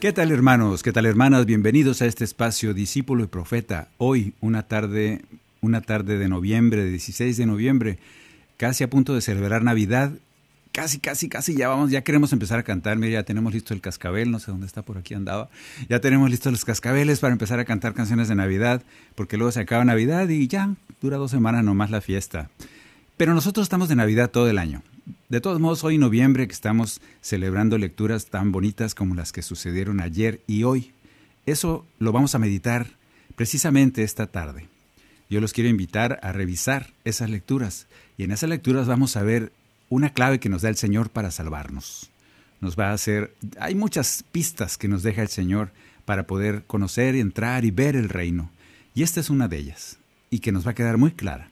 ¿Qué tal hermanos? ¿Qué tal hermanas? Bienvenidos a este espacio Discípulo y Profeta. Hoy, una tarde, una tarde de noviembre, de 16 de noviembre, casi a punto de celebrar Navidad. Casi, casi, casi ya vamos, ya queremos empezar a cantar. Mira, ya tenemos listo el cascabel, no sé dónde está por aquí andaba. Ya tenemos listos los cascabeles para empezar a cantar canciones de Navidad, porque luego se acaba Navidad y ya dura dos semanas nomás la fiesta. Pero nosotros estamos de Navidad todo el año. De todos modos, hoy noviembre que estamos celebrando lecturas tan bonitas como las que sucedieron ayer y hoy, eso lo vamos a meditar precisamente esta tarde. Yo los quiero invitar a revisar esas lecturas y en esas lecturas vamos a ver una clave que nos da el Señor para salvarnos. Nos va a hacer, hay muchas pistas que nos deja el Señor para poder conocer, entrar y ver el reino. Y esta es una de ellas y que nos va a quedar muy clara.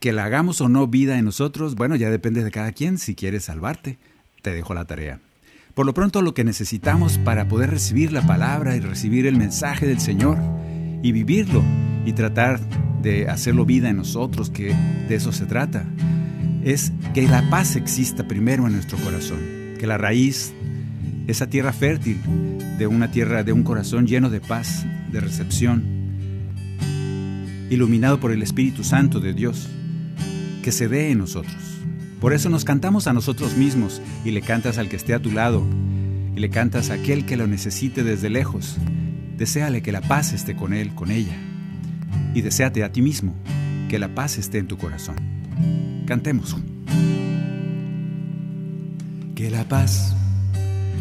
Que la hagamos o no vida en nosotros, bueno, ya depende de cada quien. Si quieres salvarte, te dejo la tarea. Por lo pronto, lo que necesitamos para poder recibir la palabra y recibir el mensaje del Señor y vivirlo y tratar de hacerlo vida en nosotros, que de eso se trata, es que la paz exista primero en nuestro corazón, que la raíz, esa tierra fértil de una tierra, de un corazón lleno de paz, de recepción, iluminado por el Espíritu Santo de Dios, que se dé en nosotros. Por eso nos cantamos a nosotros mismos y le cantas al que esté a tu lado y le cantas a aquel que lo necesite desde lejos. Deseale que la paz esté con él, con ella. Y deséate a ti mismo que la paz esté en tu corazón. Cantemos. Que la paz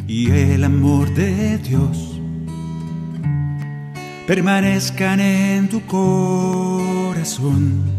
y el amor de Dios permanezcan en tu corazón.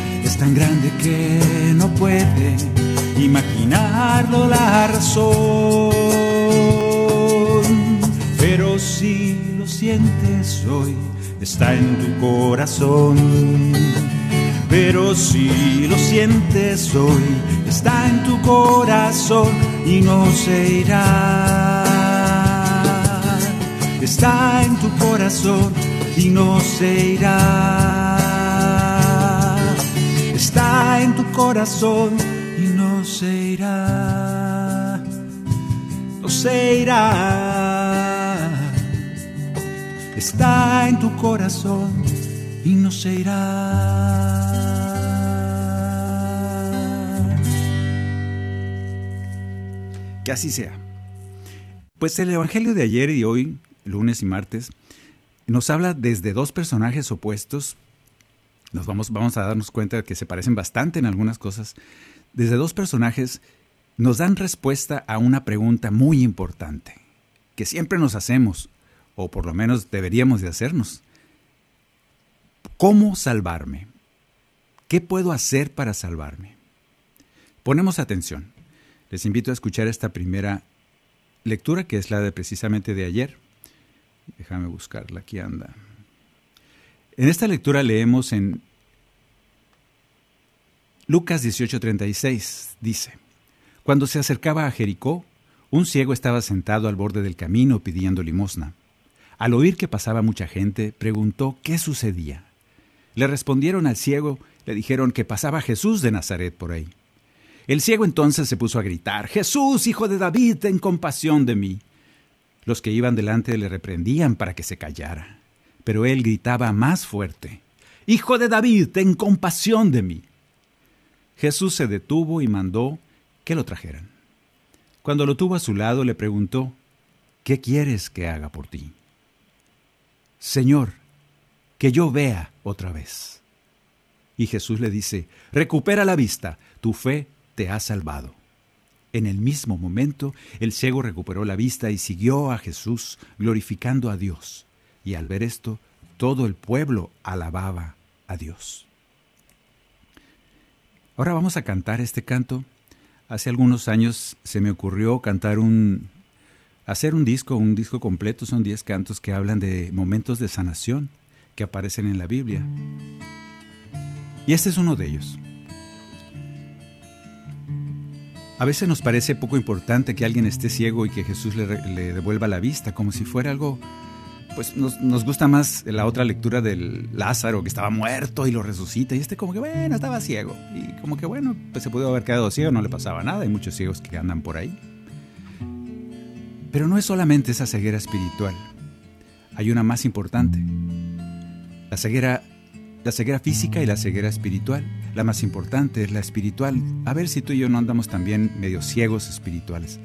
tan grande que no puede imaginarlo la razón. Pero si lo sientes hoy, está en tu corazón. Pero si lo sientes hoy, está en tu corazón y no se irá. Está en tu corazón y no se irá. En tu corazón y no se irá. No se irá está en tu corazón y no se irá. Que así sea. Pues el Evangelio de ayer y hoy, lunes y martes, nos habla desde dos personajes opuestos. Nos vamos, vamos a darnos cuenta de que se parecen bastante en algunas cosas. Desde dos personajes nos dan respuesta a una pregunta muy importante que siempre nos hacemos, o por lo menos deberíamos de hacernos. ¿Cómo salvarme? ¿Qué puedo hacer para salvarme? Ponemos atención. Les invito a escuchar esta primera lectura, que es la de precisamente de ayer. Déjame buscarla, aquí anda. En esta lectura leemos en Lucas 18:36, dice, Cuando se acercaba a Jericó, un ciego estaba sentado al borde del camino pidiendo limosna. Al oír que pasaba mucha gente, preguntó qué sucedía. Le respondieron al ciego, le dijeron que pasaba Jesús de Nazaret por ahí. El ciego entonces se puso a gritar, Jesús, hijo de David, ten compasión de mí. Los que iban delante le reprendían para que se callara, pero él gritaba más fuerte, Hijo de David, ten compasión de mí. Jesús se detuvo y mandó que lo trajeran. Cuando lo tuvo a su lado le preguntó, ¿qué quieres que haga por ti? Señor, que yo vea otra vez. Y Jesús le dice, recupera la vista, tu fe te ha salvado. En el mismo momento, el ciego recuperó la vista y siguió a Jesús, glorificando a Dios. Y al ver esto, todo el pueblo alababa a Dios. Ahora vamos a cantar este canto. Hace algunos años se me ocurrió cantar un, hacer un disco, un disco completo, son 10 cantos que hablan de momentos de sanación que aparecen en la Biblia. Y este es uno de ellos. A veces nos parece poco importante que alguien esté ciego y que Jesús le, devuelva la vista, como si fuera algo, pues nos, nos, gusta más la otra lectura del Lázaro, que estaba muerto y lo resucita, y este como que, bueno, estaba ciego, y como que, bueno, pues se pudo haber quedado ciego, no le pasaba nada, hay muchos ciegos que andan por ahí. Pero no es solamente esa ceguera espiritual, hay una más importante, la ceguera, la ceguera física y la ceguera espiritual. La más importante es la espiritual. A ver si tú y yo no andamos también medio ciegos espirituales.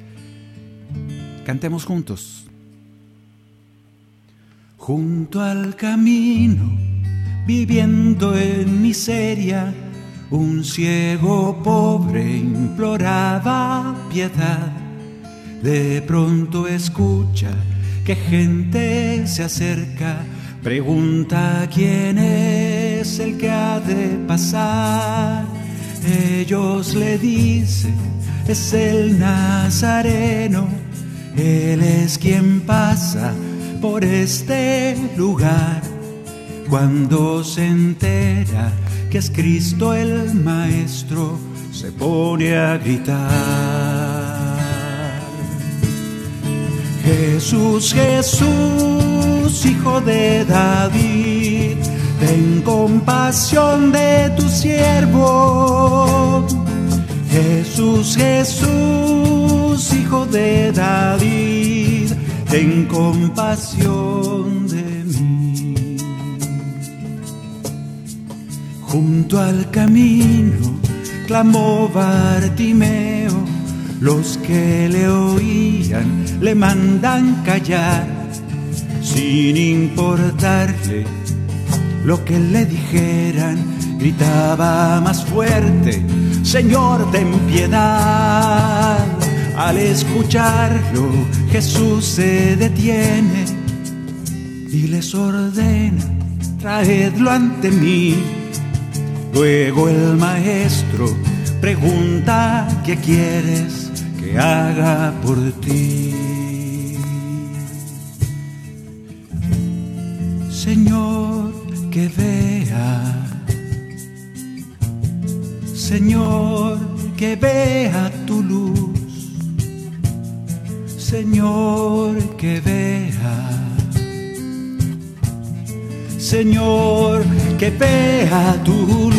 Cantemos juntos. Junto al camino, viviendo en miseria, un ciego pobre imploraba piedad. De pronto escucha que gente se acerca Pregunta quién es el que ha de pasar. Ellos le dicen, es el Nazareno. Él es quien pasa por este lugar. Cuando se entera que es Cristo el Maestro, se pone a gritar. Jesús, Jesús, hijo de David, ten compasión de tu siervo. Jesús, Jesús, hijo de David, ten compasión de mí. Junto al camino clamó Bartimeo los que le oían le mandan callar sin importarle lo que le dijeran. Gritaba más fuerte, Señor, ten piedad. Al escucharlo, Jesús se detiene y les ordena, traedlo ante mí. Luego el maestro pregunta, ¿qué quieres? haga por ti. Señor, que vea, Señor, que vea tu luz, Señor, que vea. Señor, que vea tu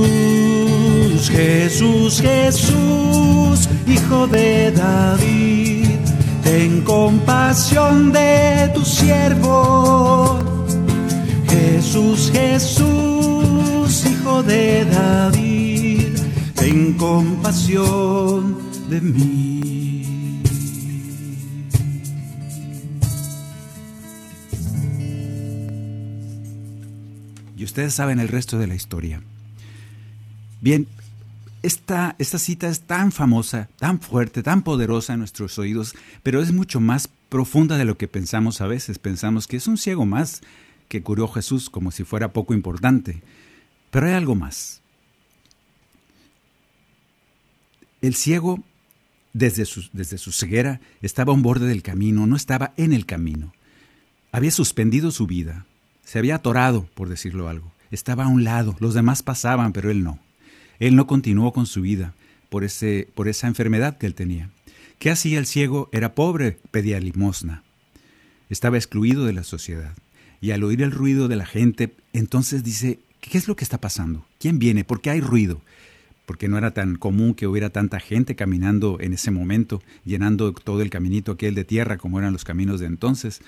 luz, Jesús, Jesús, Hijo de David, ten compasión de tu siervo. Jesús, Jesús, Hijo de David, ten compasión de mí. Ustedes saben el resto de la historia. Bien, esta, esta cita es tan famosa, tan fuerte, tan poderosa en nuestros oídos, pero es mucho más profunda de lo que pensamos a veces. Pensamos que es un ciego más que curó Jesús como si fuera poco importante. Pero hay algo más. El ciego, desde su, desde su ceguera, estaba a un borde del camino, no estaba en el camino. Había suspendido su vida, se había atorado, por decirlo algo. Estaba a un lado, los demás pasaban, pero él no. Él no continuó con su vida por, ese, por esa enfermedad que él tenía. ¿Qué hacía el ciego? Era pobre, pedía limosna. Estaba excluido de la sociedad. Y al oír el ruido de la gente, entonces dice, ¿qué es lo que está pasando? ¿Quién viene? ¿Por qué hay ruido? porque no era tan común que hubiera tanta gente caminando en ese momento, llenando todo el caminito aquel de tierra como eran los caminos de entonces.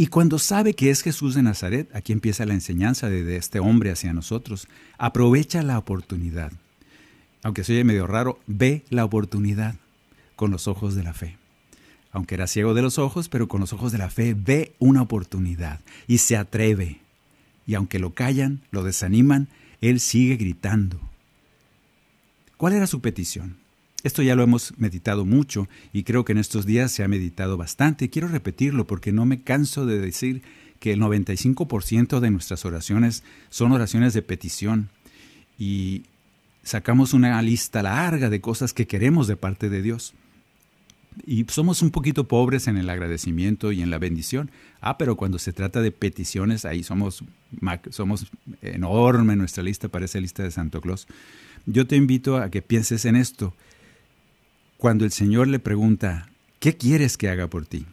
Y cuando sabe que es Jesús de Nazaret, aquí empieza la enseñanza de, este hombre hacia nosotros, aprovecha la oportunidad. Aunque se oye medio raro, ve la oportunidad con los ojos de la fe. Aunque era ciego de los ojos, pero con los ojos de la fe ve una oportunidad y se atreve. Y aunque lo callan, lo desaniman, él sigue gritando. ¿Cuál era su petición? Esto ya lo hemos meditado mucho y creo que en estos días se ha meditado bastante. Quiero repetirlo porque no me canso de decir que el 95% de nuestras oraciones son oraciones de petición y sacamos una lista larga de cosas que queremos de parte de Dios. Y somos un poquito pobres en el agradecimiento y en la bendición. Ah, pero cuando se trata de peticiones, ahí somos, somos enorme nuestra lista, parece lista de Santo Claus. Yo te invito a que pienses en esto. Cuando el Señor le pregunta, ¿qué quieres que haga por ti?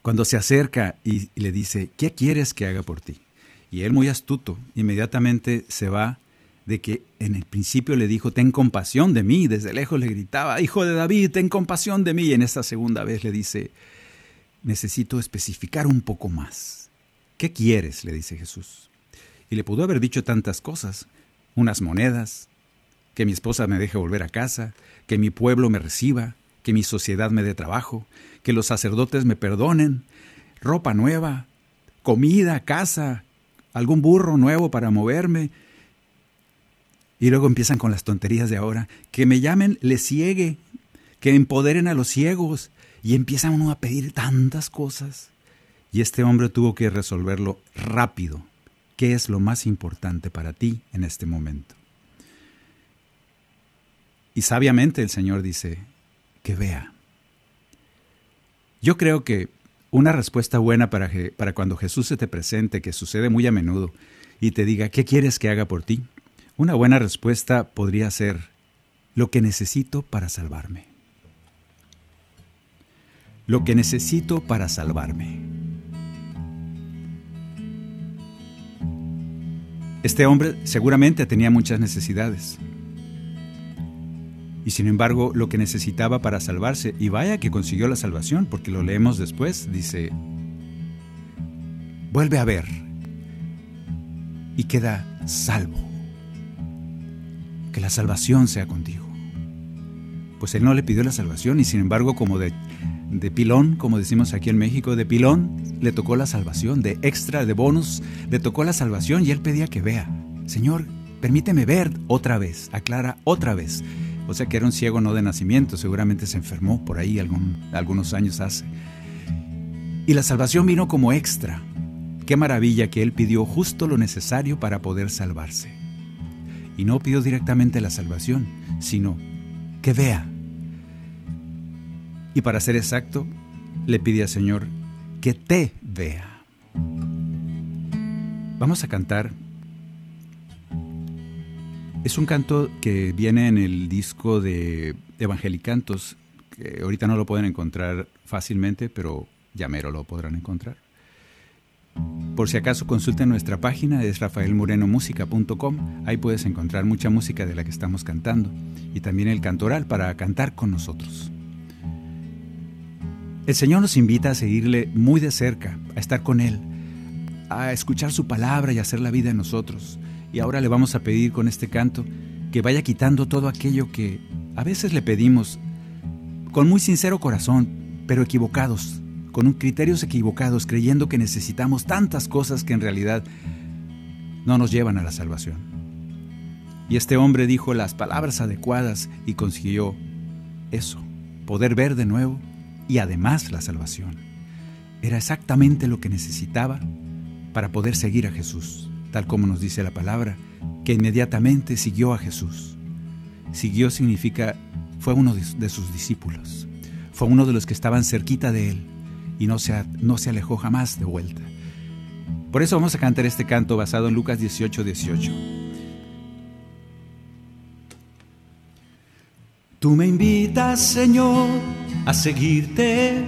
Cuando se acerca y le dice, ¿qué quieres que haga por ti? Y él muy astuto, inmediatamente se va de que en el principio le dijo, ten compasión de mí, desde lejos le gritaba, hijo de David, ten compasión de mí, y en esta segunda vez le dice, necesito especificar un poco más. ¿Qué quieres? le dice Jesús. Y le pudo haber dicho tantas cosas, unas monedas, que mi esposa me deje volver a casa, que mi pueblo me reciba, que mi sociedad me dé trabajo, que los sacerdotes me perdonen, ropa nueva, comida, casa, algún burro nuevo para moverme, y luego empiezan con las tonterías de ahora. Que me llamen, le ciegue, que empoderen a los ciegos. Y empiezan uno a pedir tantas cosas. Y este hombre tuvo que resolverlo rápido. ¿Qué es lo más importante para ti en este momento? Y sabiamente el Señor dice, que vea. Yo creo que una respuesta buena para, para cuando Jesús se te presente, que sucede muy a menudo, y te diga, ¿qué quieres que haga por ti? Una buena respuesta podría ser lo que necesito para salvarme. Lo que necesito para salvarme. Este hombre seguramente tenía muchas necesidades. Y sin embargo, lo que necesitaba para salvarse, y vaya que consiguió la salvación, porque lo leemos después, dice, vuelve a ver y queda salvo que la salvación sea contigo. Pues él no le pidió la salvación y sin embargo como de, de pilón, como decimos aquí en México, de pilón le tocó la salvación, de extra, de bonus, le tocó la salvación y él pedía que vea. Señor, permíteme ver otra vez, aclara otra vez. O sea que era un ciego no de nacimiento, seguramente se enfermó por ahí algunos años hace. Y la salvación vino como extra. Qué maravilla que él pidió justo lo necesario para poder salvarse y no pidió directamente la salvación, sino que vea. Y para ser exacto, le pide al Señor que te vea. Vamos a cantar. Es un canto que viene en el disco de Evangelicantos, que ahorita no lo pueden encontrar fácilmente, pero ya mero lo podrán encontrar. Por si acaso consulten nuestra página, es rafaelmorenomusica.com. Ahí puedes encontrar mucha música de la que estamos cantando y también el cantoral para cantar con nosotros. El Señor nos invita a seguirle muy de cerca, a estar con Él, a escuchar su palabra y hacer la vida en nosotros. Y ahora le vamos a pedir con este canto que vaya quitando todo aquello que a veces le pedimos con muy sincero corazón, pero equivocados, con criterios equivocados, creyendo que necesitamos tantas cosas que en realidad no nos llevan a la salvación. Y este hombre dijo las palabras adecuadas y consiguió eso, poder ver de nuevo y además la salvación. Era exactamente lo que necesitaba para poder seguir a Jesús, tal como nos dice la palabra, que inmediatamente siguió a Jesús. Siguió significa fue uno de sus discípulos, fue uno de los que estaban cerquita de él, y no se, no se alejó jamás de vuelta. Por eso vamos a cantar este canto basado en Lucas 18, 18. Tú me invitas, Señor, a seguirte,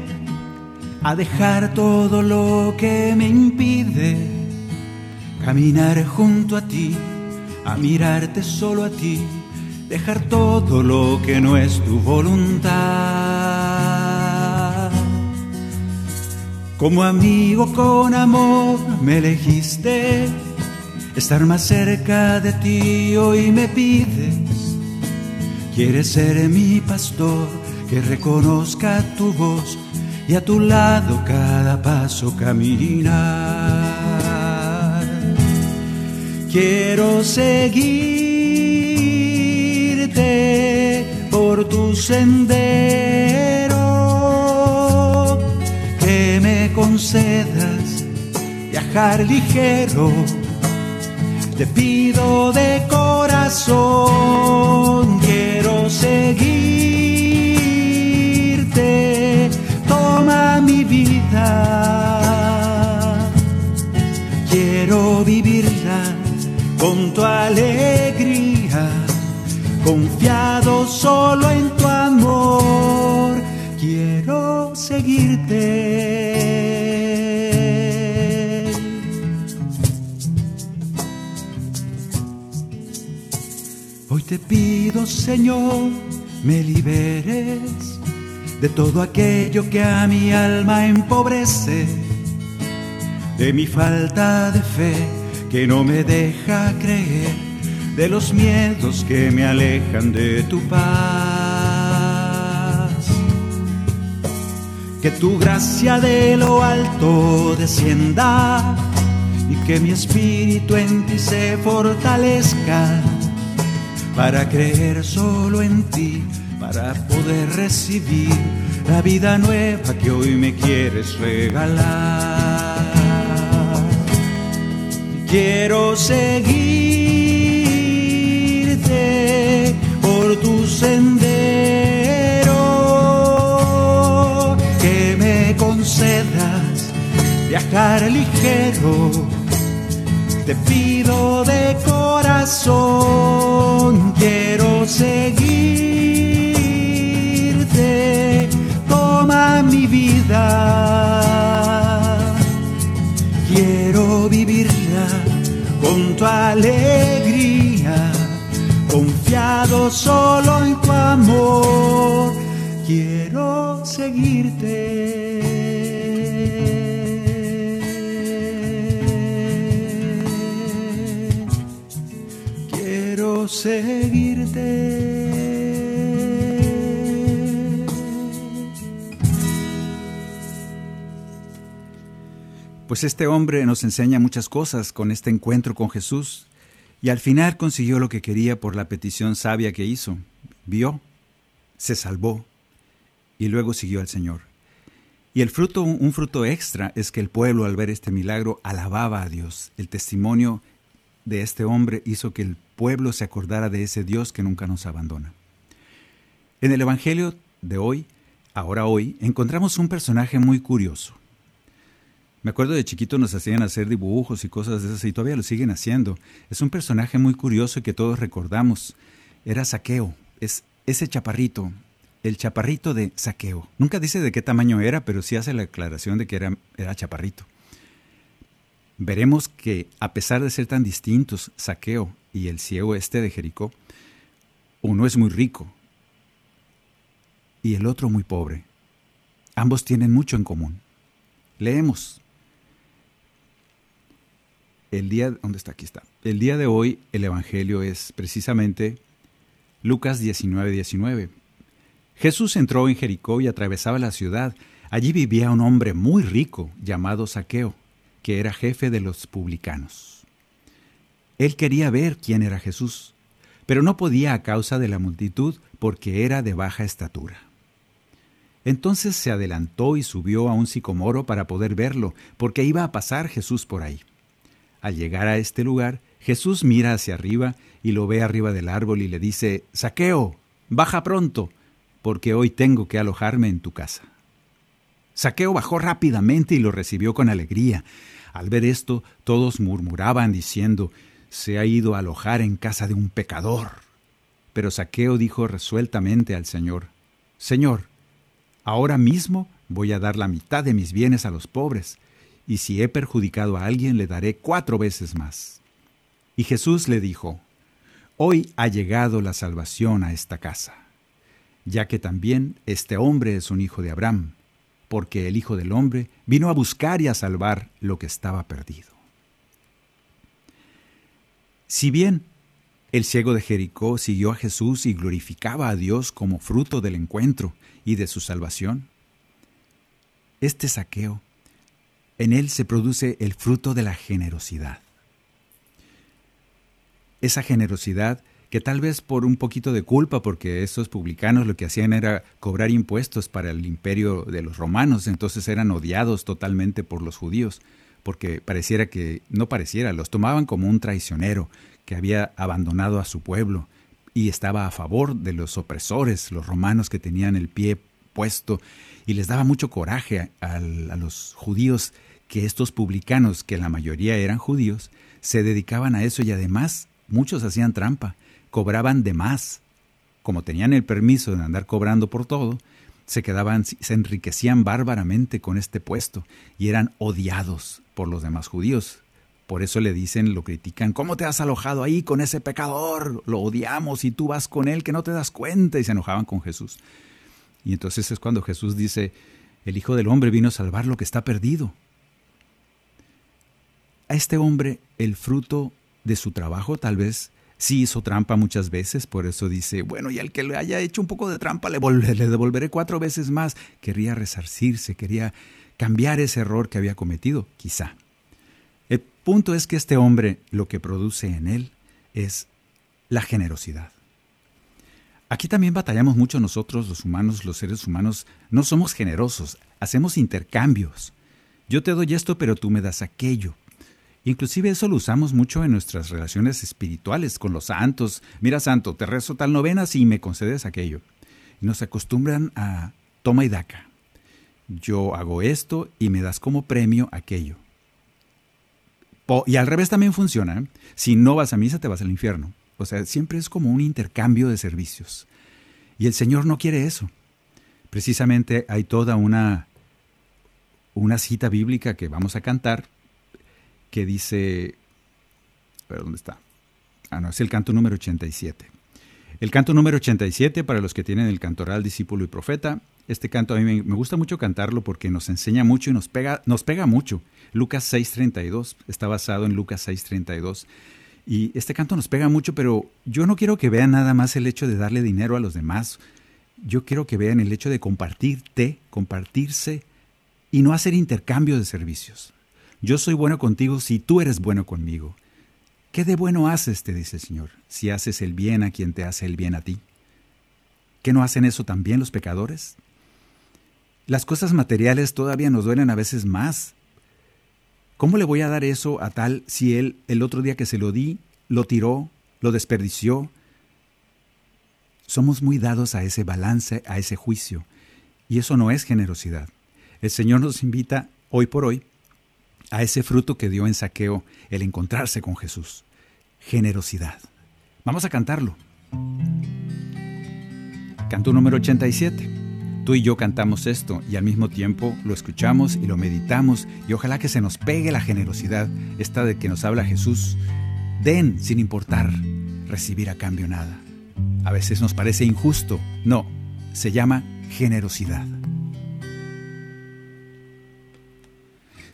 a dejar todo lo que me impide caminar junto a ti a mirarte solo a ti, dejar todo lo que no es tu voluntad. Como amigo con amor me elegiste, estar más cerca de ti hoy me pides. Quieres ser mi pastor, que reconozca tu voz y a tu lado cada paso caminar. Quiero seguirte por tu sendero, que me concedas viajar ligero. Te pido de corazón, tu alegría, confiado solo en tu amor. Quiero seguirte. Hoy te pido, Señor, me liberes de todo aquello que a mi alma empobrece, de mi falta de fe que no me deja creer, de los miedos que me alejan de tu paz. Que tu gracia de lo alto descienda y que mi espíritu en ti se fortalezca para creer solo en ti para poder recibir la vida nueva que hoy me quieres regalar. Quiero seguirte por tu sendero, que me concedas viajar ligero. Te pido de corazón, quiero seguirte, toma mi vida. Alegría, confiado solo en tu amor. Quiero seguirte. Quiero seguirte. Pues este hombre nos enseña muchas cosas con este encuentro con Jesús y al final consiguió lo que quería por la petición sabia que hizo. Vio, se salvó y luego siguió al Señor. Y el fruto, un fruto extra, es que el pueblo al ver este milagro alababa a Dios. El testimonio de este hombre hizo que el pueblo se acordara de ese Dios que nunca nos abandona. En el Evangelio de hoy, ahora hoy, encontramos un personaje muy curioso. Me acuerdo de chiquito nos hacían hacer dibujos y cosas de esas y todavía lo siguen haciendo. Es un personaje muy curioso que todos recordamos. Era Saqueo, es ese chaparrito, el chaparrito de Saqueo. Nunca dice de qué tamaño era, pero sí hace la aclaración de que era, era chaparrito. Veremos que a pesar de ser tan distintos, Saqueo y el ciego este de Jericó, uno es muy rico y el otro muy pobre. Ambos tienen mucho en común. Leemos. El día, ¿dónde está? Aquí está. El día de hoy el Evangelio es precisamente Lucas 19, 19. Jesús entró en Jericó y atravesaba la ciudad. Allí vivía un hombre muy rico llamado Saqueo, que era jefe de los publicanos. Él quería ver quién era Jesús, pero no podía a causa de la multitud porque era de baja estatura. Entonces se adelantó y subió a un sicomoro para poder verlo, porque iba a pasar Jesús por ahí. Al llegar a este lugar, Jesús mira hacia arriba y lo ve arriba del árbol y le dice, Saqueo, baja pronto, porque hoy tengo que alojarme en tu casa. Saqueo bajó rápidamente y lo recibió con alegría. Al ver esto, todos murmuraban diciendo, se ha ido a alojar en casa de un pecador. Pero Saqueo dijo resueltamente al Señor, Señor, ahora mismo voy a dar la mitad de mis bienes a los pobres, y si he perjudicado a alguien le daré cuatro veces más. Y Jesús le dijo, hoy ha llegado la salvación a esta casa, ya que también este hombre es un hijo de Abraham, porque el Hijo del Hombre vino a buscar y a salvar lo que estaba perdido. Si bien el ciego de Jericó siguió a Jesús y glorificaba a Dios como fruto del encuentro y de su salvación, este saqueo, en él se produce el fruto de la generosidad. Esa generosidad que tal vez por un poquito de culpa, porque esos publicanos lo que hacían era cobrar impuestos para el imperio de los romanos, entonces eran odiados totalmente por los judíos, porque pareciera que, no pareciera, los tomaban como un traicionero que había abandonado a su pueblo y estaba a favor de los opresores, los romanos que tenían el pie puesto, y les daba mucho coraje a, los judíos que estos publicanos, que la mayoría eran judíos, se dedicaban a eso y además muchos hacían trampa cobraban de más. Como tenían el permiso de andar cobrando por todo, se quedaban, se enriquecían bárbaramente con este puesto y eran odiados por los demás judíos. Por eso le dicen, lo critican, ¿cómo te has alojado ahí con ese pecador? Lo odiamos y tú vas con él que no te das cuenta y se enojaban con Jesús. Y entonces es cuando Jesús dice, el Hijo del Hombre vino a salvar lo que está perdido. A este hombre el fruto de su trabajo tal vez Sí hizo trampa muchas veces, por eso dice, bueno, y al que le haya hecho un poco de trampa le, le devolveré cuatro veces más. Quería resarcirse, quería cambiar ese error que había cometido, quizá. El punto es que este hombre lo que produce en él es la generosidad. Aquí también batallamos mucho nosotros, los humanos, los seres humanos, no somos generosos, hacemos intercambios. Yo te doy esto, pero tú me das aquello. Inclusive eso lo usamos mucho en nuestras relaciones espirituales con los santos. Mira, santo, te rezo tal novena si me concedes aquello. Nos acostumbran a toma y daca. Yo hago esto y me das como premio aquello. y al revés también funciona. ¿eh? Si no vas a misa, te vas al infierno. O sea, siempre es como un intercambio de servicios. Y el Señor no quiere eso. Precisamente hay toda una, una cita bíblica que vamos a cantar que dice, ¿dónde está? Ah, no, es el canto número 87. El canto número 87, para los que tienen el cantoral discípulo y profeta, este canto a mí me, gusta mucho cantarlo porque nos enseña mucho y nos pega, nos pega mucho. Lucas 6.32, está basado en Lucas 6.32. Y este canto nos pega mucho, pero yo no quiero que vean nada más el hecho de darle dinero a los demás. Yo quiero que vean el hecho de compartirte, compartirse y no hacer intercambio de servicios. Yo soy bueno contigo si tú eres bueno conmigo. ¿Qué de bueno haces, te dice el Señor, si haces el bien a quien te hace el bien a ti? ¿Qué no hacen eso también los pecadores? Las cosas materiales todavía nos duelen a veces más. ¿Cómo le voy a dar eso a tal si él el otro día que se lo di, lo tiró, lo desperdició? Somos muy dados a ese balance, a ese juicio, y eso no es generosidad. El Señor nos invita hoy por hoy a ese fruto que dio en saqueo el encontrarse con Jesús. Generosidad. Vamos a cantarlo. Canto número 87. Tú y yo cantamos esto y al mismo tiempo lo escuchamos y lo meditamos y ojalá que se nos pegue la generosidad, esta de que nos habla Jesús. Den sin importar recibir a cambio nada. A veces nos parece injusto. No, se llama generosidad.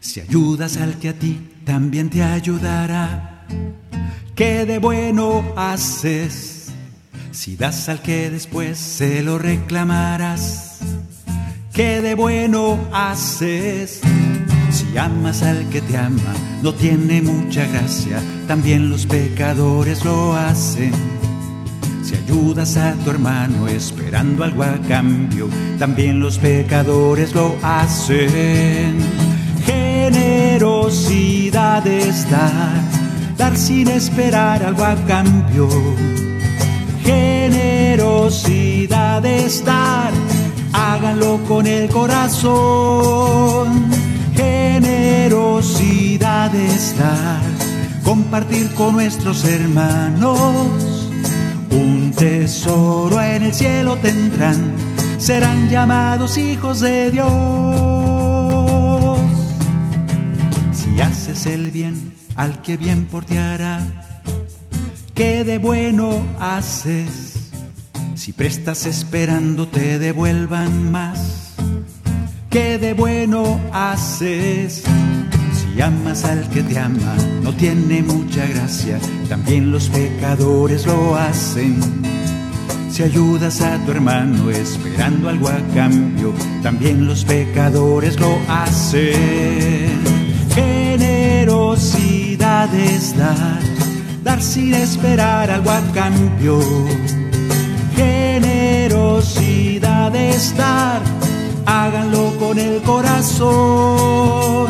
Si ayudas al que a ti también te ayudará. ¿Qué de bueno haces? Si das al que después se lo reclamarás. ¿Qué de bueno haces? Si amas al que te ama, no tiene mucha gracia, también los pecadores lo hacen. Si ayudas a tu hermano esperando algo a cambio, también los pecadores lo hacen generosidad es dar, dar sin esperar algo a cambio. Generosidad es dar, háganlo con el corazón. Generosidad es dar, compartir con nuestros hermanos. Un tesoro en el cielo tendrán, serán llamados hijos de Dios. haces el bien al que bien por ti hará. ¿Qué de bueno haces? Si prestas esperando te devuelvan más. ¿Qué de bueno haces? Si amas al que te ama, no tiene mucha gracia. También los pecadores lo hacen. Si ayudas a tu hermano esperando algo a cambio, también los pecadores lo hacen. Generosidad es dar, dar sin esperar algo a cambio. Generosidad es dar, háganlo con el corazón.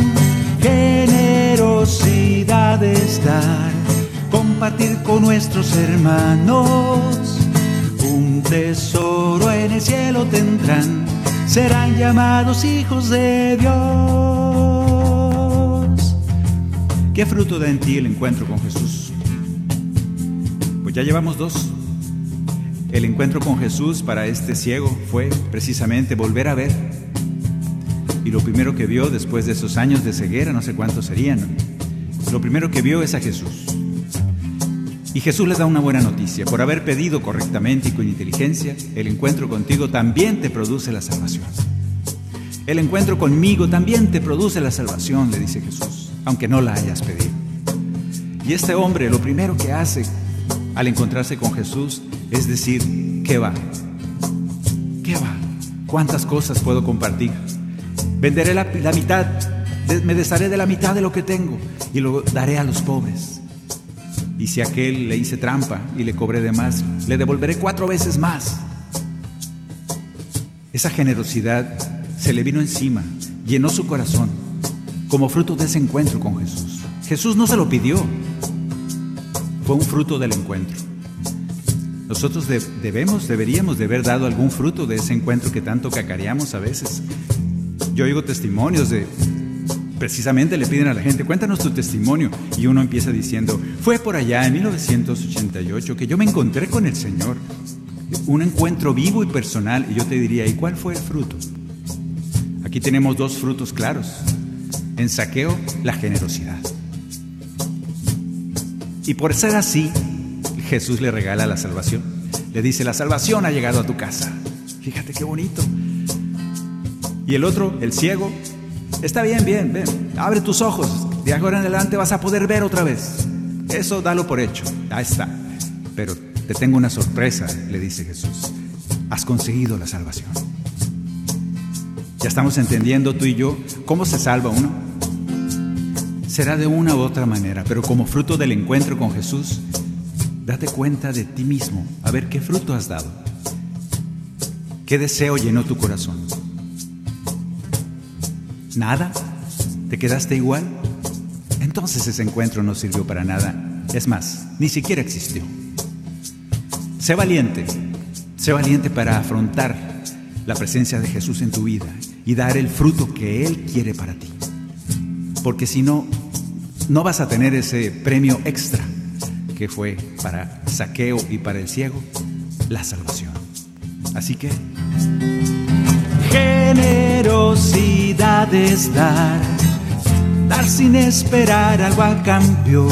Generosidad es dar, compartir con nuestros hermanos un tesoro en el cielo tendrán, serán llamados hijos de Dios. ¿Qué fruto da en ti el encuentro con Jesús? Pues ya llevamos dos. El encuentro con Jesús para este ciego fue precisamente volver a ver. Y lo primero que vio después de esos años de ceguera, no sé cuántos serían, lo primero que vio es a Jesús. Y Jesús les da una buena noticia. Por haber pedido correctamente y con inteligencia, el encuentro contigo también te produce la salvación. El encuentro conmigo también te produce la salvación, le dice Jesús, aunque no la hayas pedido. Y este hombre lo primero que hace al encontrarse con Jesús es decir, ¿qué va? ¿Qué va? ¿Cuántas cosas puedo compartir? Venderé la, la mitad, me desharé de la mitad de lo que tengo y lo daré a los pobres. Y si aquel le hice trampa y le cobré de más, le devolveré cuatro veces más. Esa generosidad se le vino encima, llenó su corazón, como fruto de ese encuentro con Jesús. Jesús no se lo pidió, fue un fruto del encuentro. Nosotros debemos, deberíamos de haber dado algún fruto de ese encuentro que tanto cacareamos a veces. Yo oigo testimonios de precisamente le piden a la gente, cuéntanos tu testimonio. Y uno empieza diciendo, fue por allá en 1988 que yo me encontré con el Señor. Un encuentro vivo y personal. Y yo te diría, ¿y cuál fue el fruto? Aquí tenemos dos frutos claros. En saqueo, la generosidad. Y por ser así, Jesús le regala la salvación. Le dice, la salvación ha llegado a tu casa. Fíjate qué bonito. Y el otro, el ciego, Está bien, bien, ven, abre tus ojos. De ahora en adelante vas a poder ver otra vez. Eso dalo por hecho. Ahí está. Pero te tengo una sorpresa, le dice Jesús. Has conseguido la salvación. Ya estamos entendiendo tú y yo cómo se salva uno. Será de una u otra manera, pero como fruto del encuentro con Jesús, date cuenta de ti mismo, a ver qué fruto has dado. ¿Qué deseo llenó tu corazón? ¿Nada? ¿Te quedaste igual? Entonces ese encuentro no sirvió para nada. Es más, ni siquiera existió. Sé valiente, sé valiente para afrontar la presencia de Jesús en tu vida y dar el fruto que Él quiere para ti. Porque si no, no vas a tener ese premio extra que fue para saqueo y para el ciego, la salvación. Así que Generosidad es dar, dar sin esperar algo a cambio.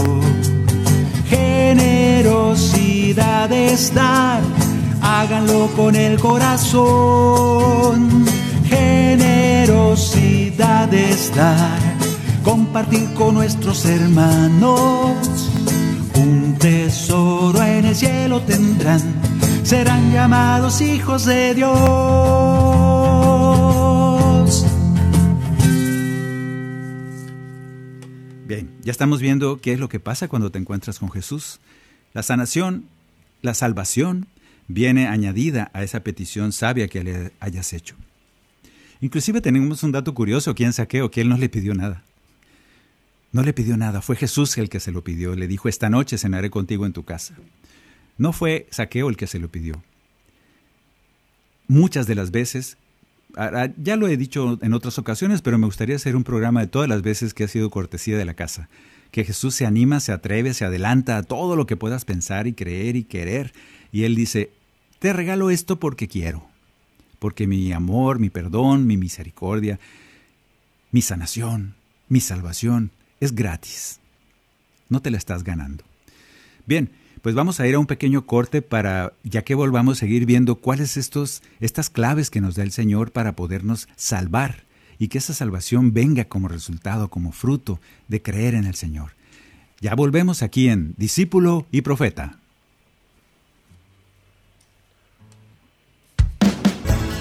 Generosidad es dar, háganlo con el corazón. Generosidad es dar, compartir con nuestros hermanos. Un tesoro en el cielo tendrán, serán llamados hijos de Dios. Ya estamos viendo qué es lo que pasa cuando te encuentras con Jesús. La sanación, la salvación, viene añadida a esa petición sabia que le hayas hecho. Inclusive tenemos un dato curioso, quién saqueo, que él no le pidió nada. No le pidió nada, fue Jesús el que se lo pidió. Le dijo, esta noche cenaré contigo en tu casa. No fue saqueo el que se lo pidió. Muchas de las veces ya lo he dicho en otras ocasiones, pero me gustaría hacer un programa de todas las veces que ha sido cortesía de la casa. Que Jesús se anima, se atreve, se adelanta a todo lo que puedas pensar y creer y querer. Y Él dice, te regalo esto porque quiero. Porque mi amor, mi perdón, mi misericordia, mi sanación, mi salvación es gratis. No te la estás ganando. Bien, Pues vamos a ir a un pequeño corte para, ya que volvamos a seguir viendo cuáles estos, estas claves que nos da el Señor para podernos salvar y que esa salvación venga como resultado, como fruto de creer en el Señor. Ya volvemos aquí en Discípulo y Profeta.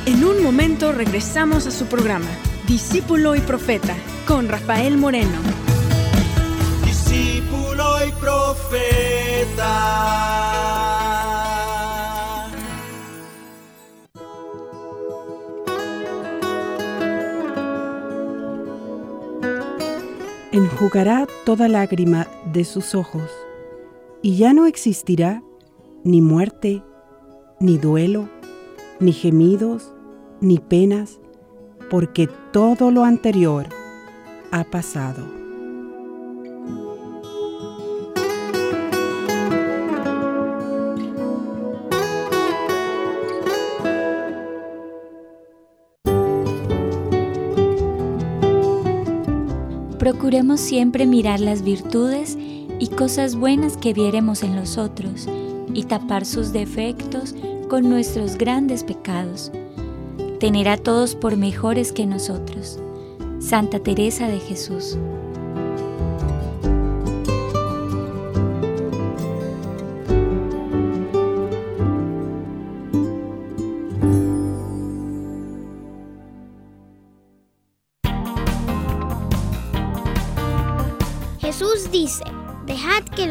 En un momento regresamos a su programa, Discípulo y Profeta, con Rafael Moreno. Profeta. Enjugará toda lágrima de sus ojos, y ya no existirá ni muerte, ni duelo, ni gemidos, ni penas, porque todo lo anterior ha pasado. Procuremos siempre mirar las virtudes y cosas buenas que viéremos en los otros y tapar sus defectos con nuestros grandes pecados tener a todos por mejores que nosotros. Santa Teresa de Jesús. Jesús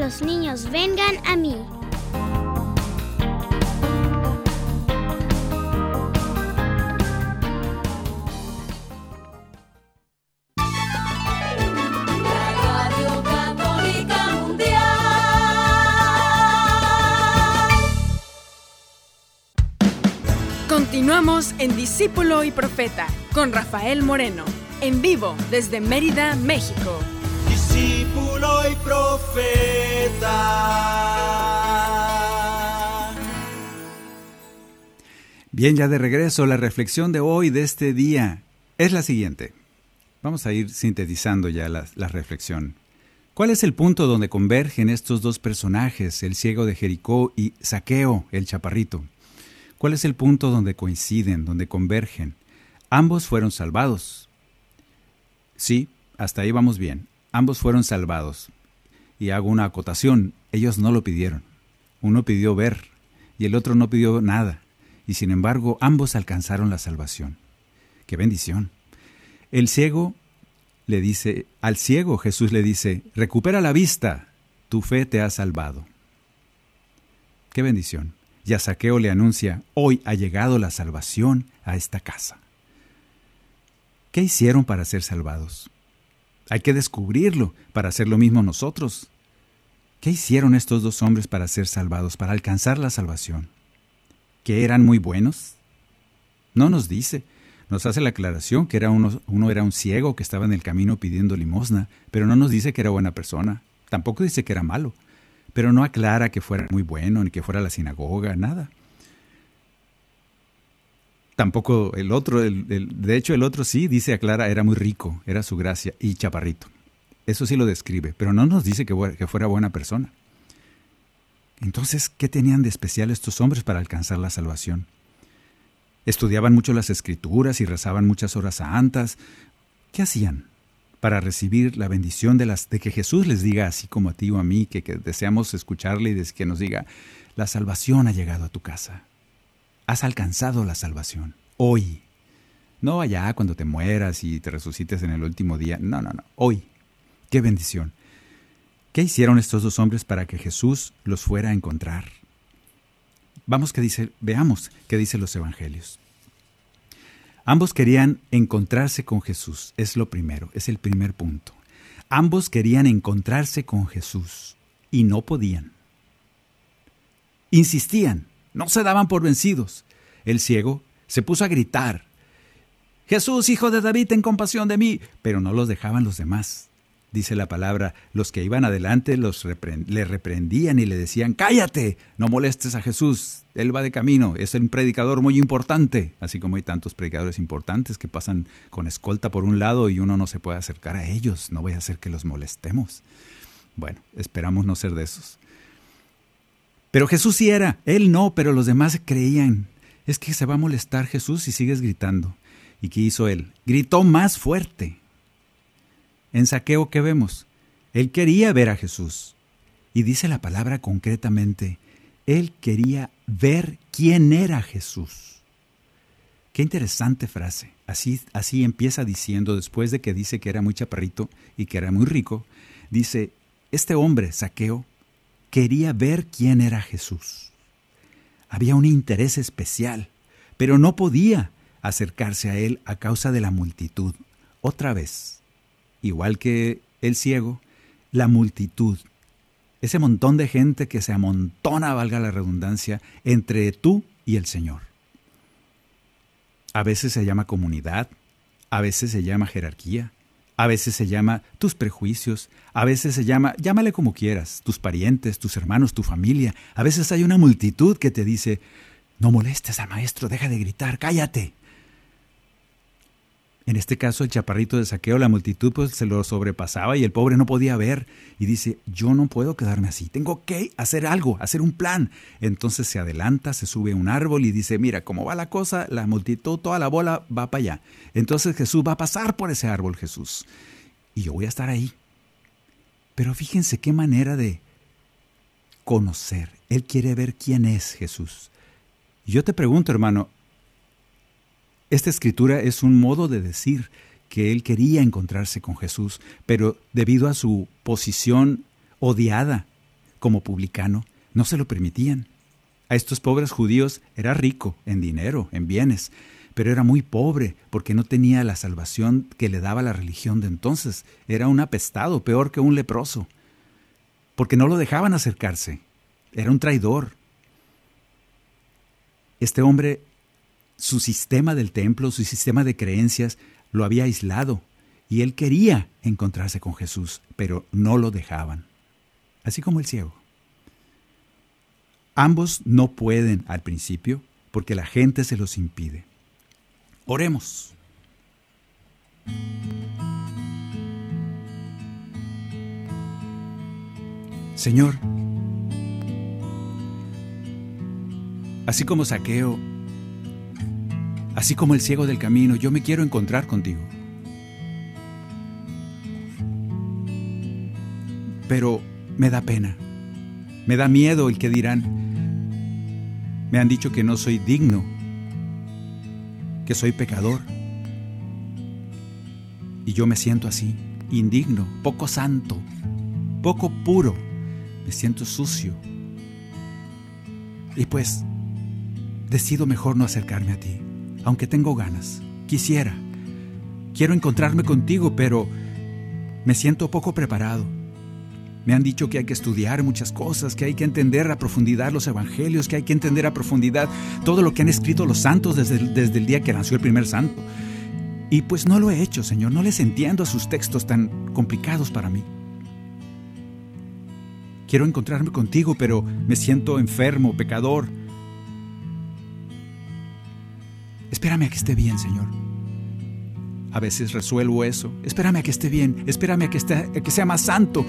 los niños vengan a mí Continuamos en Discípulo y Profeta con Rafael Moreno, en vivo desde Mérida, México. Bien, ya de regreso, la reflexión de hoy, de este día, es la siguiente. Vamos a ir sintetizando ya la, la reflexión. ¿Cuál es el punto donde convergen estos dos personajes, el ciego de Jericó y Saqueo, el chaparrito? ¿Cuál es el punto donde coinciden, donde convergen? Ambos fueron salvados. Sí, hasta ahí vamos bien. Ambos fueron salvados. Y hago una acotación, ellos no lo pidieron. Uno pidió ver y el otro no pidió nada. Y sin embargo, ambos alcanzaron la salvación. ¡Qué bendición! El ciego le dice, al ciego Jesús le dice, recupera la vista, tu fe te ha salvado. ¡Qué bendición! y a Saqueo le anuncia, hoy ha llegado la salvación a esta casa. ¿Qué hicieron para ser salvados? Hay que descubrirlo para hacer lo mismo nosotros. ¿Qué hicieron estos dos hombres para ser salvados, para alcanzar la salvación? ¿Que eran muy buenos? No nos dice. Nos hace la aclaración que era uno, era un ciego que estaba en el camino pidiendo limosna, pero no nos dice que era buena persona. Tampoco dice que era malo pero no aclara que fuera muy bueno, ni que fuera la sinagoga, nada. Tampoco el otro, de hecho el otro sí, dice aclara, era muy rico, era su gracia, y chaparrito. Eso sí lo describe, pero no nos dice que, que fuera buena persona. Entonces, ¿qué tenían de especial estos hombres para alcanzar la salvación? Estudiaban mucho las escrituras y rezaban muchas horas santas. ¿Qué hacían? para recibir la bendición de, las, de que Jesús les diga, así como a ti o a mí, que, deseamos escucharle y que nos diga, la salvación ha llegado a tu casa. Has alcanzado la salvación. Hoy. No allá cuando te mueras y te resucites en el último día. No, no, no. Hoy. Qué bendición. ¿Qué hicieron estos dos hombres para que Jesús los fuera a encontrar? Vamos que dice, veamos qué dicen los evangelios. Ambos querían encontrarse con Jesús, es lo primero, es el primer punto. Ambos querían encontrarse con Jesús y no podían. Insistían, no se daban por vencidos. El ciego se puso a gritar, Jesús, hijo de David, ten compasión de mí, pero no los dejaban los demás dice la palabra, los que iban adelante los le reprendían y le decían, cállate, no molestes a Jesús, él va de camino, es un predicador muy importante, así como hay tantos predicadores importantes que pasan con escolta por un lado y uno no se puede acercar a ellos, no voy a hacer que los molestemos. Bueno, esperamos no ser de esos. Pero Jesús sí era, él no, pero los demás creían. Es que se va a molestar Jesús si sigues gritando. ¿Y qué hizo él? Gritó más fuerte. En saqueo, ¿qué vemos? Él quería ver a Jesús. Y dice la palabra concretamente, él quería ver quién era Jesús. Qué interesante frase. Así, así empieza diciendo, después de que dice que era muy chaparrito y que era muy rico, dice, este hombre, Saqueo, quería ver quién era Jesús. Había un interés especial, pero no podía acercarse a él a causa de la multitud. Otra vez, igual que el ciego, la multitud, ese montón de gente que se amontona, valga la redundancia, entre tú y el Señor. A veces se llama comunidad, a veces se llama jerarquía, a veces se llama tus prejuicios, a veces se llama, llámale como quieras, tus parientes, tus hermanos, tu familia. A veces hay una multitud que te dice, no molestes al maestro, deja de gritar, cállate. En este caso, el chaparrito de saqueo, la multitud pues se lo sobrepasaba y el pobre no podía ver. Y dice, yo no puedo quedarme así, tengo que hacer algo, hacer un plan. Entonces se adelanta, se sube a un árbol y dice, mira, cómo va la cosa, la multitud, toda la bola va para allá. Entonces Jesús va a pasar por ese árbol, Jesús. Y yo voy a estar ahí. Pero fíjense qué manera de conocer. Él quiere ver quién es Jesús. Yo te pregunto, hermano, esta escritura es un modo de decir que él quería encontrarse con Jesús, pero debido a su posición odiada como publicano, no se lo permitían. A estos pobres judíos era rico en dinero, en bienes, pero era muy pobre porque no tenía la salvación que le daba la religión de entonces. Era un apestado, peor que un leproso, porque no lo dejaban acercarse. Era un traidor. Este hombre su sistema del templo, su sistema de creencias, lo había aislado y él quería encontrarse con Jesús, pero no lo dejaban, así como el ciego. Ambos no pueden al principio porque la gente se los impide. Oremos. Señor, así como Saqueo Así como el ciego del camino, yo me quiero encontrar contigo. Pero me da pena, me da miedo el que dirán. Me han dicho que no soy digno, que soy pecador. Y yo me siento así, indigno, poco santo, poco puro, me siento sucio. Y pues, decido mejor no acercarme a ti aunque tengo ganas. Quisiera. Quiero encontrarme contigo, pero me siento poco preparado. Me han dicho que hay que estudiar muchas cosas, que hay que entender a profundidad los evangelios, que hay que entender a profundidad todo lo que han escrito los santos desde, desde el día que nació el primer santo. Y pues no lo he hecho, Señor, no les entiendo a sus textos tan complicados para mí. Quiero encontrarme contigo, pero me siento enfermo, pecador, Espérame a que esté bien, Señor. A veces resuelvo eso. Espérame a que esté bien. Espérame a que, esté, que sea más santo.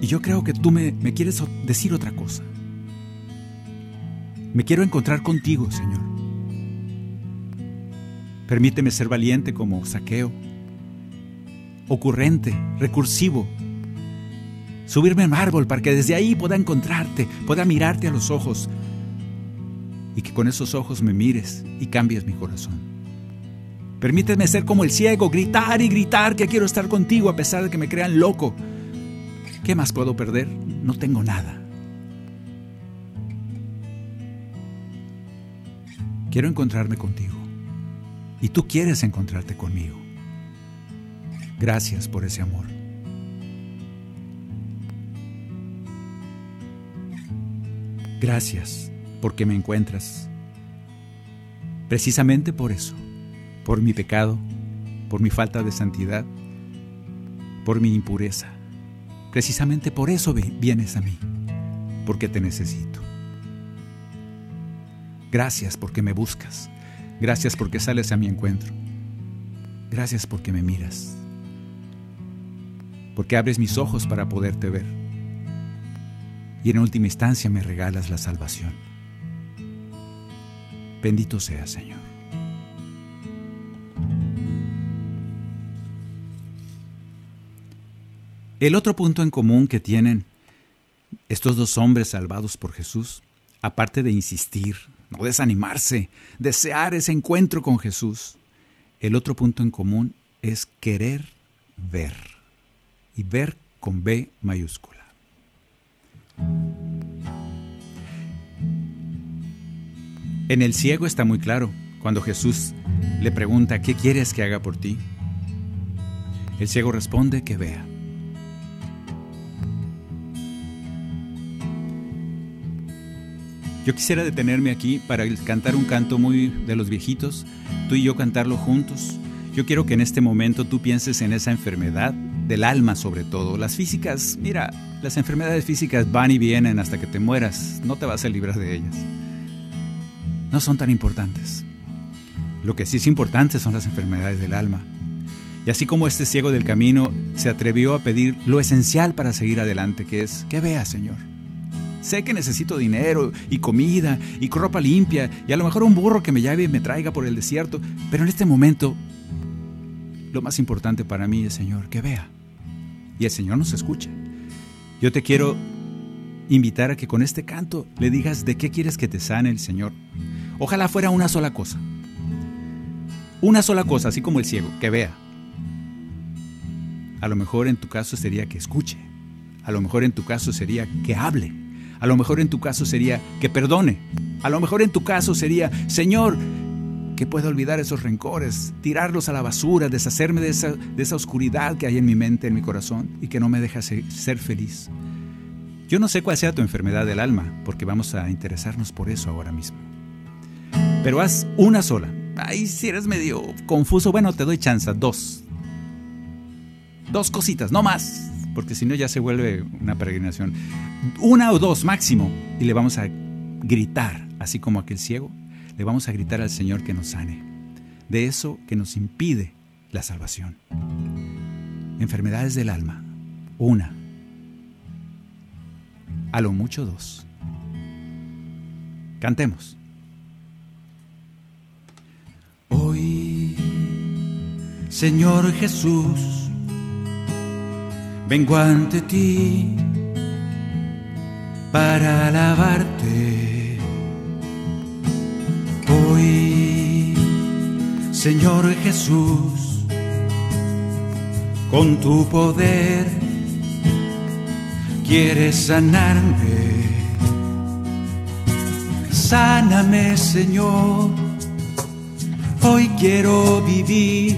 Y yo creo que tú me, me quieres decir otra cosa. Me quiero encontrar contigo, Señor. Permíteme ser valiente como saqueo, ocurrente, recursivo. Subirme al árbol para que desde ahí pueda encontrarte, pueda mirarte a los ojos, y que con esos ojos me mires y cambies mi corazón. Permíteme ser como el ciego, gritar y gritar que quiero estar contigo a pesar de que me crean loco. ¿Qué más puedo perder? No tengo nada. Quiero encontrarme contigo y tú quieres encontrarte conmigo. Gracias por ese amor. Gracias porque me encuentras. Precisamente por eso, por mi pecado, por mi falta de santidad, por mi impureza. Precisamente por eso vienes a mí, porque te necesito. Gracias porque me buscas. Gracias porque sales a mi encuentro. Gracias porque me miras. Porque abres mis ojos para poderte ver. y en última instancia me regalas la salvación. Bendito sea, Señor. El otro punto en común que tienen estos dos hombres salvados por Jesús, aparte de insistir, no desanimarse, desear ese encuentro con Jesús, el otro punto en común es querer ver. Y ver con B mayúscula. En el ciego está muy claro, cuando Jesús le pregunta, ¿qué quieres que haga por ti? El ciego responde que vea. Yo quisiera detenerme aquí para cantar un canto muy de los viejitos, tú y yo cantarlo juntos. Yo quiero que en este momento tú pienses en esa enfermedad, del alma sobre todo. Las físicas, mira, las enfermedades físicas van y vienen hasta que te mueras, no te vas a librar de ellas. No son tan importantes. Lo que sí es importante son las enfermedades del alma. Y así como este ciego del camino se atrevió a pedir lo esencial para seguir adelante, que es, que vea, Señor Sé que necesito dinero y comida y ropa limpia y a lo mejor un burro que me lleve y me traiga por el desierto, pero en este momento lo más importante para mí es, Señor, que vea. Y el Señor nos escuche. Yo te quiero invitar a que con este canto le digas de qué quieres que te sane el Señor. Ojalá fuera una sola cosa. Una sola cosa, así como el ciego, que vea. A lo mejor en tu caso sería que escuche. A lo mejor en tu caso sería que hable. A lo mejor en tu caso sería que perdone. A lo mejor en tu caso sería, Señor, que pueda olvidar esos rencores, tirarlos a la basura, deshacerme de esa, de esa oscuridad que hay en mi mente, en mi corazón y que no me deja ser feliz. Yo no sé cuál sea tu enfermedad del alma, porque vamos a interesarnos por eso ahora mismo. Pero haz una sola. Ay, si eres medio confuso, bueno, te doy chance, dos. Dos cositas, no más porque si no ya se vuelve una peregrinación. Una o dos máximo, y le vamos a gritar, así como aquel ciego, le vamos a gritar al Señor que nos sane, de eso que nos impide la salvación. Enfermedades del alma, una, a lo mucho dos. Cantemos. Hoy, Señor Jesús, vengo ante ti para alabarte. Hoy, Señor Jesús, con tu poder quieres sanarme. Sáname, Señor, hoy quiero vivir.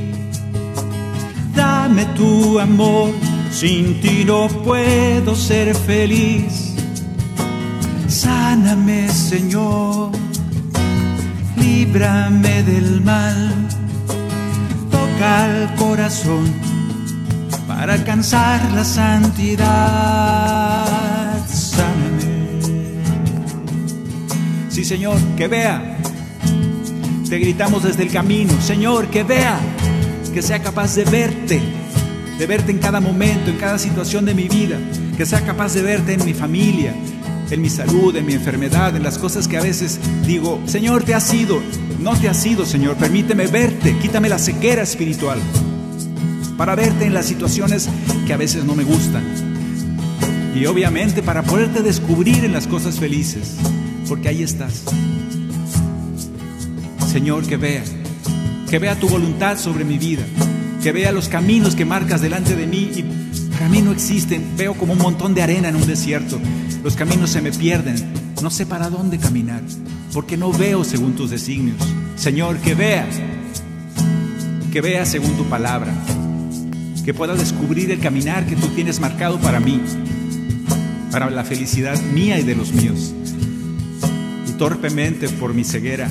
Dame tu amor sin ti no puedo ser feliz. Sáname, Señor, líbrame del mal. Toca el corazón para alcanzar la santidad. Sáname. Sí, Señor, que vea. Gritamos desde el camino, Señor, que vea, que sea capaz de verte de verte en cada momento, en cada situación de mi vida, que sea capaz de verte en mi familia, en mi salud, en mi enfermedad, en las cosas que a veces digo, Señor, te has ido, no te has ido, Señor, permíteme verte, quítame la sequera espiritual, para verte en las situaciones que a veces no me gustan. Y obviamente para poderte descubrir en las cosas felices, porque ahí estás. Señor, que vea, que vea tu voluntad sobre mi vida, que vea los caminos que marcas delante de mí y para mí no existen. Veo como un montón de arena en un desierto. Los caminos se me pierden. No sé para dónde caminar, porque no veo según tus designios. Señor, que vea, que vea según tu palabra, que pueda descubrir el caminar que tú tienes marcado para mí, para la felicidad mía y de los míos. Y torpemente por mi ceguera,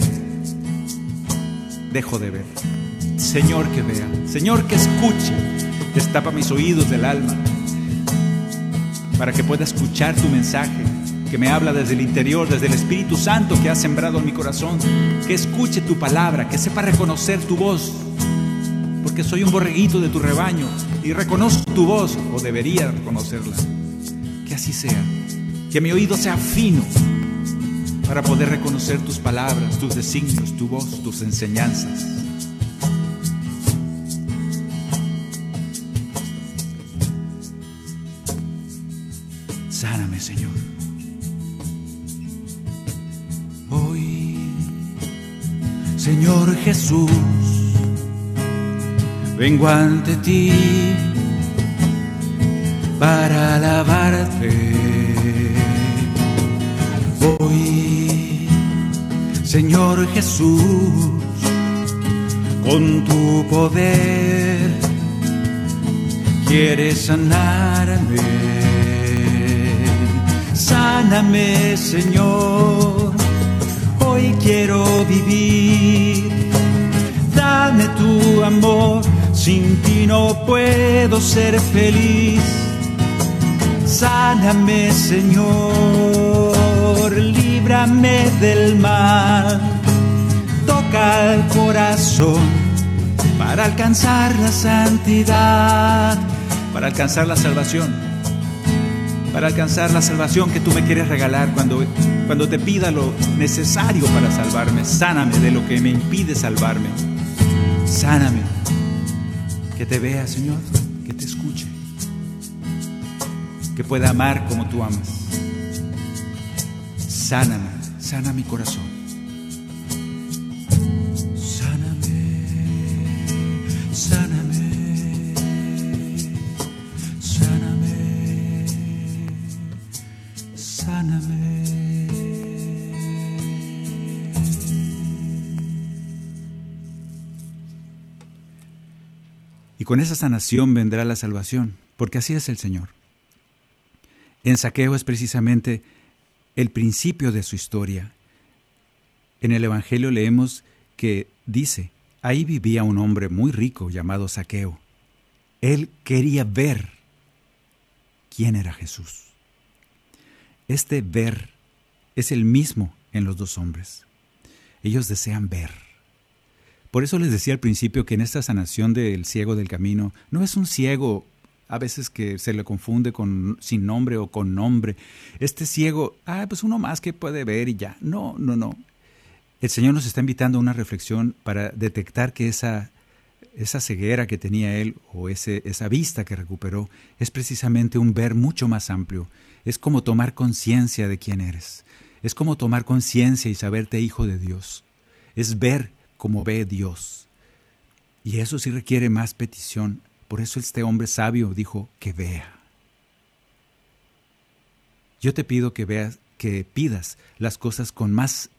dejo de ver. Señor que vea, Señor que escuche, destapa mis oídos del alma para que pueda escuchar tu mensaje que me habla desde el interior, desde el Espíritu Santo que ha sembrado en mi corazón, que escuche tu palabra, que sepa reconocer tu voz, porque soy un borreguito de tu rebaño y reconozco tu voz, o debería reconocerla. Que así sea. que mi oído sea fino para poder reconocer tus palabras, tus designios, tu voz, tus enseñanzas. Sáname, Señor. Hoy, Señor Jesús, vengo ante ti para alabarte. Señor Jesús, con tu poder quieres sanarme. Sáname, Señor, hoy quiero vivir. Dame tu amor, sin ti no puedo ser feliz. Sáname, Señor, líbrame del mal. El corazón para alcanzar la santidad, para alcanzar la salvación para alcanzar la salvación que tú me quieres regalar cuando, cuando te pida lo necesario para salvarme. Sáname de lo que me impide salvarme. Sáname. Que te vea, Señor, que te escuche. Que pueda amar como tú amas. Sáname, sana mi corazón. Y con esa sanación vendrá la salvación, porque así es el Señor. En Saqueo es precisamente el principio de su historia. En el Evangelio leemos que dice, ahí vivía un hombre muy rico llamado Saqueo. Él quería ver quién era Jesús. Este ver es el mismo en los dos hombres. Ellos desean ver. Por eso les decía al principio que en esta sanación del ciego del camino no es un ciego a veces que se le confunde con sin nombre o con nombre. Este ciego, ah, pues uno más que puede ver y ya. No, no, no. El Señor nos está invitando a una reflexión para detectar que esa, esa ceguera que tenía él o ese, esa vista que recuperó es precisamente un ver mucho más amplio. Es como tomar conciencia de quién eres. Es como tomar conciencia y saberte hijo de Dios. Es ver como ve Dios. Y eso sí requiere más petición. Por eso este hombre sabio dijo que vea. Yo te pido que veas, que pidas las cosas con más,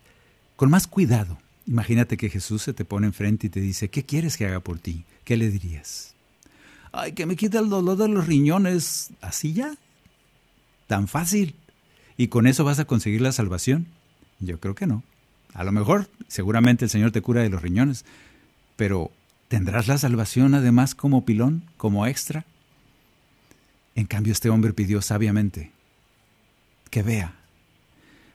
con más cuidado. Imagínate que Jesús se te pone enfrente y te dice, ¿qué quieres que haga por ti? ¿Qué le dirías? Ay, que me quite el dolor de los riñones. ¿Así ya? ¿Tan fácil? ¿Y con eso vas a conseguir la salvación? Yo creo que no. A lo mejor, seguramente el Señor te cura de los riñones, pero ¿tendrás la salvación además como pilón, como extra? En cambio, este hombre pidió sabiamente que vea.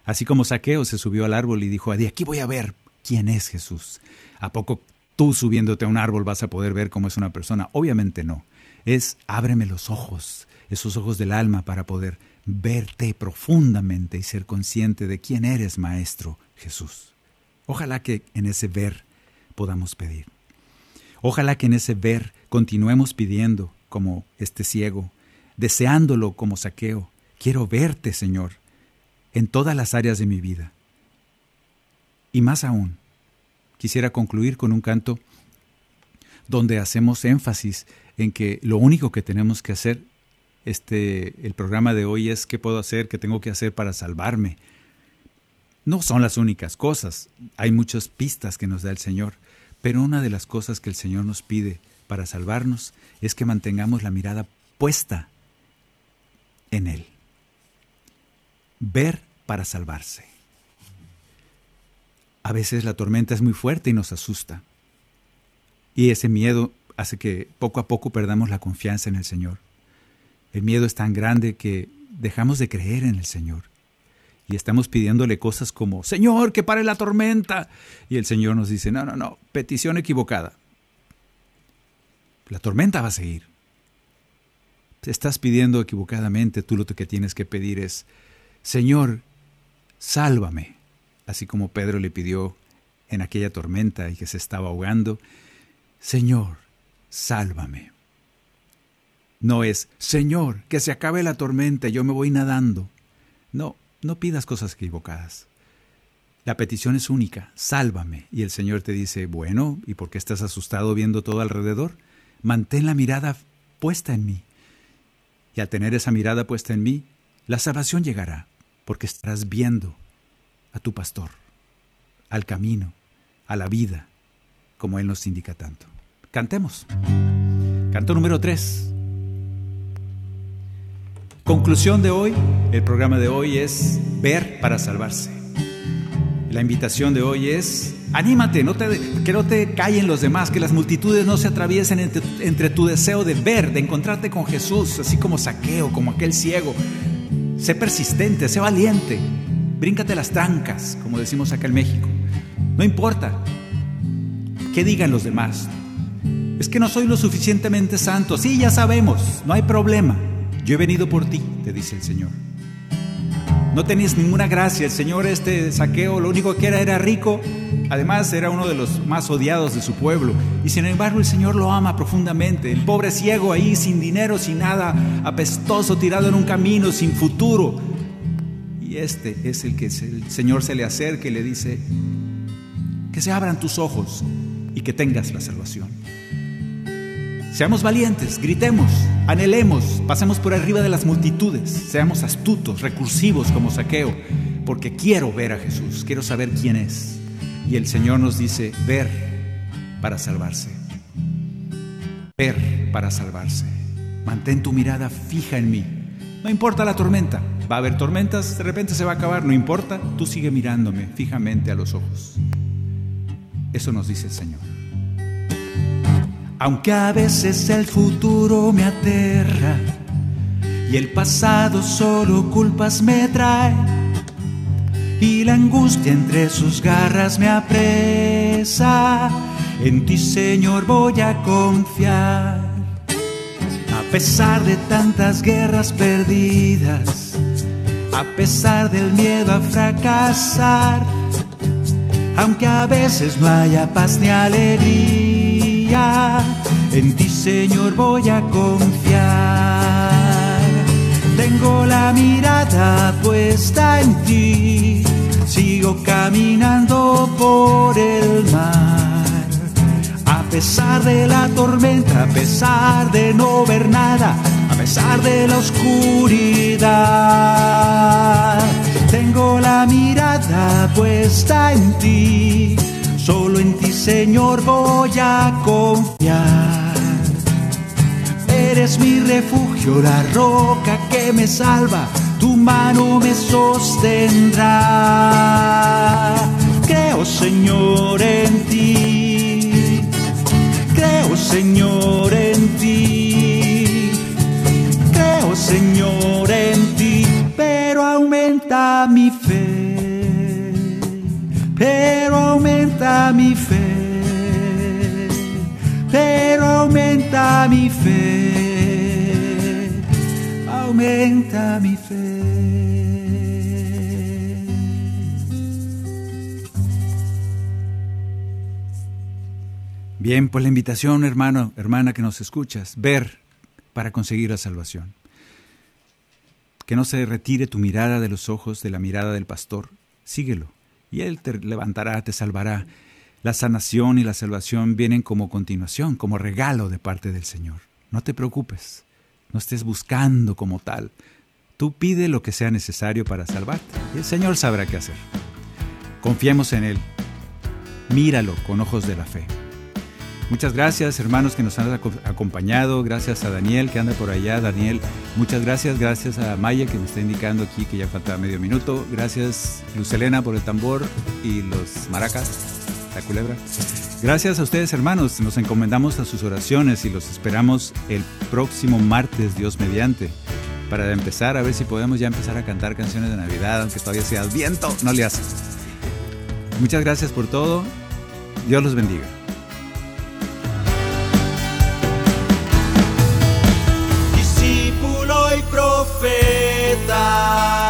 Así como Saqueo se subió al árbol y dijo, de aquí voy a ver quién es Jesús. ¿A poco tú subiéndote a un árbol vas a poder ver cómo es una persona? Obviamente no. Es ábreme los ojos, esos ojos del alma para poder verte profundamente y ser consciente de quién eres, Maestro Jesús. Ojalá que en ese ver podamos pedir. Ojalá que en ese ver continuemos pidiendo como este ciego, deseándolo como saqueo. Quiero verte, Señor, en todas las áreas de mi vida. Y más aún, quisiera concluir con un canto donde hacemos énfasis en que lo único que tenemos que hacer, este, el programa de hoy es qué puedo hacer, qué tengo que hacer para salvarme, no son las únicas cosas, hay muchas pistas que nos da el Señor, pero una de las cosas que el Señor nos pide para salvarnos es que mantengamos la mirada puesta en Él. Ver para salvarse. A veces la tormenta es muy fuerte y nos asusta. Y ese miedo hace que poco a poco perdamos la confianza en el Señor. El miedo es tan grande que dejamos de creer en el Señor y estamos pidiéndole cosas como, Señor, que pare la tormenta. Y el Señor nos dice, no, no, no, petición equivocada. La tormenta va a seguir. Te estás pidiendo equivocadamente, tú lo que tienes que pedir es Señor, sálvame, así como Pedro le pidió en aquella tormenta y que se estaba ahogando, Señor, sálvame. No es, Señor, que se acabe la tormenta, yo me voy nadando. No, no pidas cosas equivocadas. La petición es única, sálvame. Y el Señor te dice, bueno, ¿y por qué estás asustado viendo todo alrededor? Mantén la mirada puesta en mí. Y al tener esa mirada puesta en mí, la salvación llegará, porque estarás viendo a tu pastor, al camino, a la vida, como Él nos indica tanto. Cantemos. Canto número 3. Conclusión de hoy, el programa de hoy es ver para salvarse. La invitación de hoy es, anímate, no te, que no te callen los demás, que las multitudes no se atraviesen entre, entre tu deseo de ver, de encontrarte con Jesús, así como saqueo, como aquel ciego. Sé persistente, sé valiente, bríncate las trancas, como decimos acá en México. No importa qué digan los demás. Es que no soy lo suficientemente santo. Sí, ya sabemos, no hay problema. Yo he venido por ti, te dice el Señor. No tenías ninguna gracia, el Señor este saqueo lo único que era era rico, además era uno de los más odiados de su pueblo, y sin embargo el Señor lo ama profundamente, el pobre ciego ahí sin dinero, sin nada, apestoso, tirado en un camino, sin futuro. Y este es el que el Señor se le acerca y le dice, que se abran tus ojos y que tengas la salvación. Seamos valientes, gritemos, anhelemos, pasemos por arriba de las multitudes, seamos astutos, recursivos como saqueo, porque quiero ver a Jesús, quiero saber quién es. Y el Señor nos dice, ver para salvarse, ver para salvarse. Mantén tu mirada fija en mí. No importa la tormenta, va a haber tormentas, de repente se va a acabar, no importa, tú sigue mirándome fijamente a los ojos. Eso nos dice el Señor. Aunque a veces el futuro me aterra y el pasado solo culpas me trae y la angustia entre sus garras me apresa, en ti Señor voy a confiar. A pesar de tantas guerras perdidas, a pesar del miedo a fracasar, aunque a veces no haya paz ni alegría en ti Señor voy a confiar. Tengo la mirada puesta en ti, sigo caminando por el mar. A pesar de la tormenta, a pesar de no ver nada, a pesar de la oscuridad, tengo la mirada puesta en ti Solo en ti, Señor, voy a confiar. Eres mi refugio, la roca que me salva, tu mano me sostendrá. Creo, Señor, en ti. Bien, pues la invitación, hermano, hermana que nos escuchas, ver para conseguir la salvación. Que no se retire tu mirada de los ojos de la mirada del pastor, síguelo y Él te levantará, te salvará. La sanación y la salvación vienen como continuación, como regalo de parte del Señor. No te preocupes, no estés buscando como tal. Tú pide lo que sea necesario para salvarte y el Señor sabrá qué hacer. Confiemos en Él. Míralo con ojos de la fe. Muchas gracias, hermanos que nos han acompañado. Gracias a Daniel que anda por allá. Daniel, muchas gracias. Gracias a Maya que me está indicando aquí que ya falta medio minuto. Gracias, Lucelena, por el tambor y los maracas, la culebra. Gracias a ustedes, hermanos. Nos encomendamos a sus oraciones y los esperamos el próximo martes, Dios mediante. Para empezar, a ver si podemos ya empezar a cantar canciones de Navidad, aunque todavía sea viento, no le hace. Muchas gracias por todo. Dios los bendiga. profeta.